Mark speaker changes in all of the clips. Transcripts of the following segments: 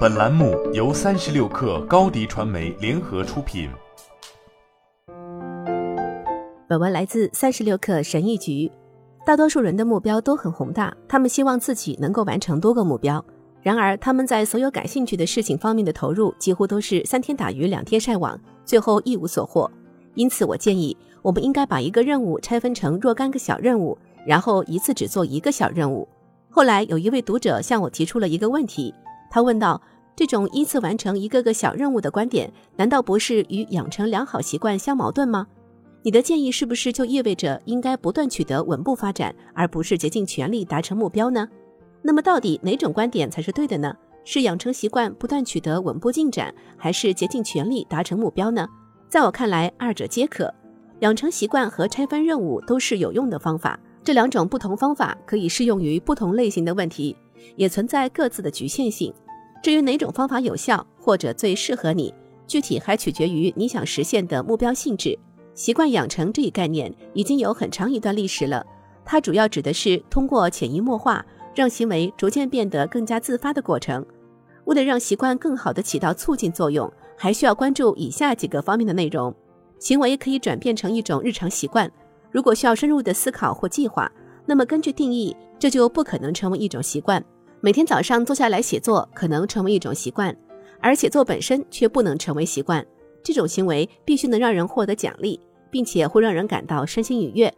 Speaker 1: 本栏目由三十六氪高低传媒联合出品。
Speaker 2: 本文来自三十六氪神译局。大多数人的目标都很宏大，他们希望自己能够完成多个目标。然而，他们在所有感兴趣的事情方面的投入几乎都是三天打鱼两天晒网，最后一无所获。因此，我建议我们应该把一个任务拆分成若干个小任务，然后一次只做一个小任务。后来有一位读者向我提出了一个问题，他问道：“这种依次完成一个个小任务的观点，难道不是与养成良好习惯相矛盾吗？你的建议是不是就意味着应该不断取得稳步发展，而不是竭尽全力达成目标呢？那么到底哪种观点才是对的呢？是养成习惯不断取得稳步进展，还是竭尽全力达成目标呢？在我看来，二者皆可。养成习惯和拆分任务都是有用的方法。”这两种不同方法可以适用于不同类型的问题，也存在各自的局限性。至于哪种方法有效或者最适合你，具体还取决于你想实现的目标性质。习惯养成这一概念已经有很长一段历史了，它主要指的是通过潜移默化，让行为逐渐变得更加自发的过程。为了让习惯更好地起到促进作用，还需要关注以下几个方面的内容：行为可以转变成一种日常习惯。如果需要深入的思考或计划，那么根据定义，这就不可能成为一种习惯。每天早上坐下来写作可能成为一种习惯，而写作本身却不能成为习惯。这种行为必须能让人获得奖励，并且会让人感到身心愉悦。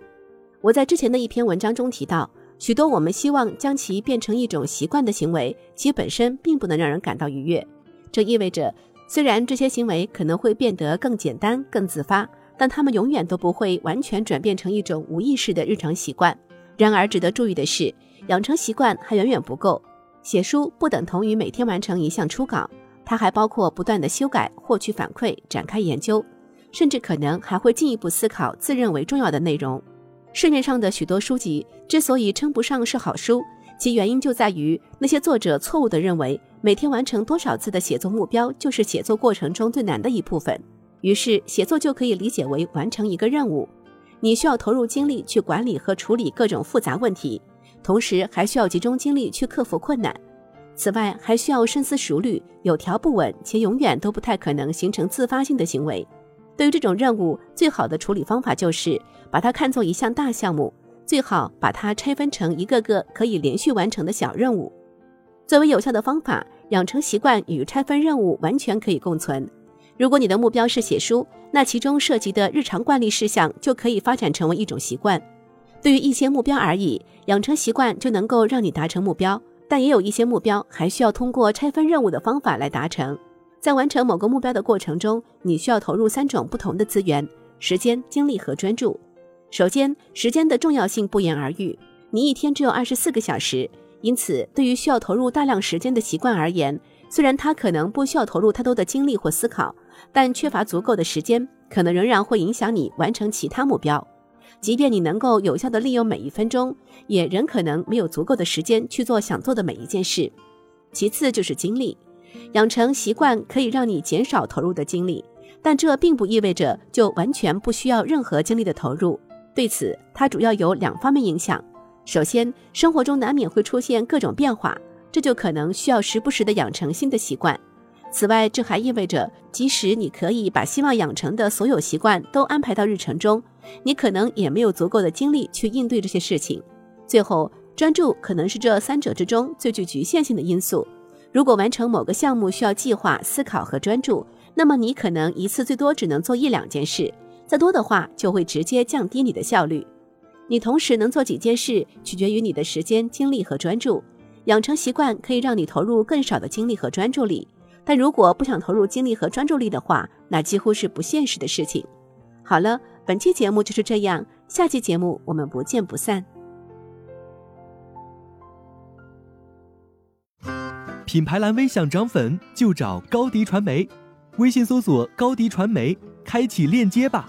Speaker 2: 我在之前的一篇文章中提到，许多我们希望将其变成一种习惯的行为，其本身并不能让人感到愉悦。这意味着，虽然这些行为可能会变得更简单、更自发。但他们永远都不会完全转变成一种无意识的日常习惯。然而，值得注意的是，养成习惯还远远不够。写书不等同于每天完成一项初稿，它还包括不断的修改、获取反馈、展开研究，甚至可能还会进一步思考自认为重要的内容。市面上的许多书籍之所以称不上是好书，其原因就在于那些作者错误地认为每天完成多少字的写作目标就是写作过程中最难的一部分。于是，写作就可以理解为完成一个任务。你需要投入精力去管理和处理各种复杂问题，同时还需要集中精力去克服困难。此外，还需要深思熟虑、有条不紊且永远都不太可能形成自发性的行为。对于这种任务，最好的处理方法就是把它看作一项大项目，最好把它拆分成一个个可以连续完成的小任务。作为有效的方法，养成习惯与拆分任务完全可以共存。如果你的目标是写书，那其中涉及的日常惯例事项就可以发展成为一种习惯。对于一些目标而已，养成习惯就能够让你达成目标。但也有一些目标还需要通过拆分任务的方法来达成。在完成某个目标的过程中，你需要投入三种不同的资源：时间、精力和专注。首先，时间的重要性不言而喻。你一天只有二十四个小时，因此对于需要投入大量时间的习惯而言，虽然它可能不需要投入太多的精力或思考。但缺乏足够的时间，可能仍然会影响你完成其他目标。即便你能够有效地利用每一分钟，也仍可能没有足够的时间去做想做的每一件事。其次就是精力，养成习惯可以让你减少投入的精力，但这并不意味着就完全不需要任何精力的投入。对此，它主要有两方面影响。首先，生活中难免会出现各种变化，这就可能需要时不时的养成新的习惯。此外，这还意味着，即使你可以把希望养成的所有习惯都安排到日程中，你可能也没有足够的精力去应对这些事情。最后，专注可能是这三者之中最具局限性的因素。如果完成某个项目需要计划、思考和专注，那么你可能一次最多只能做一两件事，再多的话就会直接降低你的效率。你同时能做几件事，取决于你的时间、精力和专注。养成习惯可以让你投入更少的精力和专注力。但如果不想投入精力和专注力的话，那几乎是不现实的事情。好了，本期节目就是这样，下期节目我们不见不散。
Speaker 3: 品牌蓝 V 想涨粉就找高迪传媒，微信搜索高迪传媒，开启链接吧。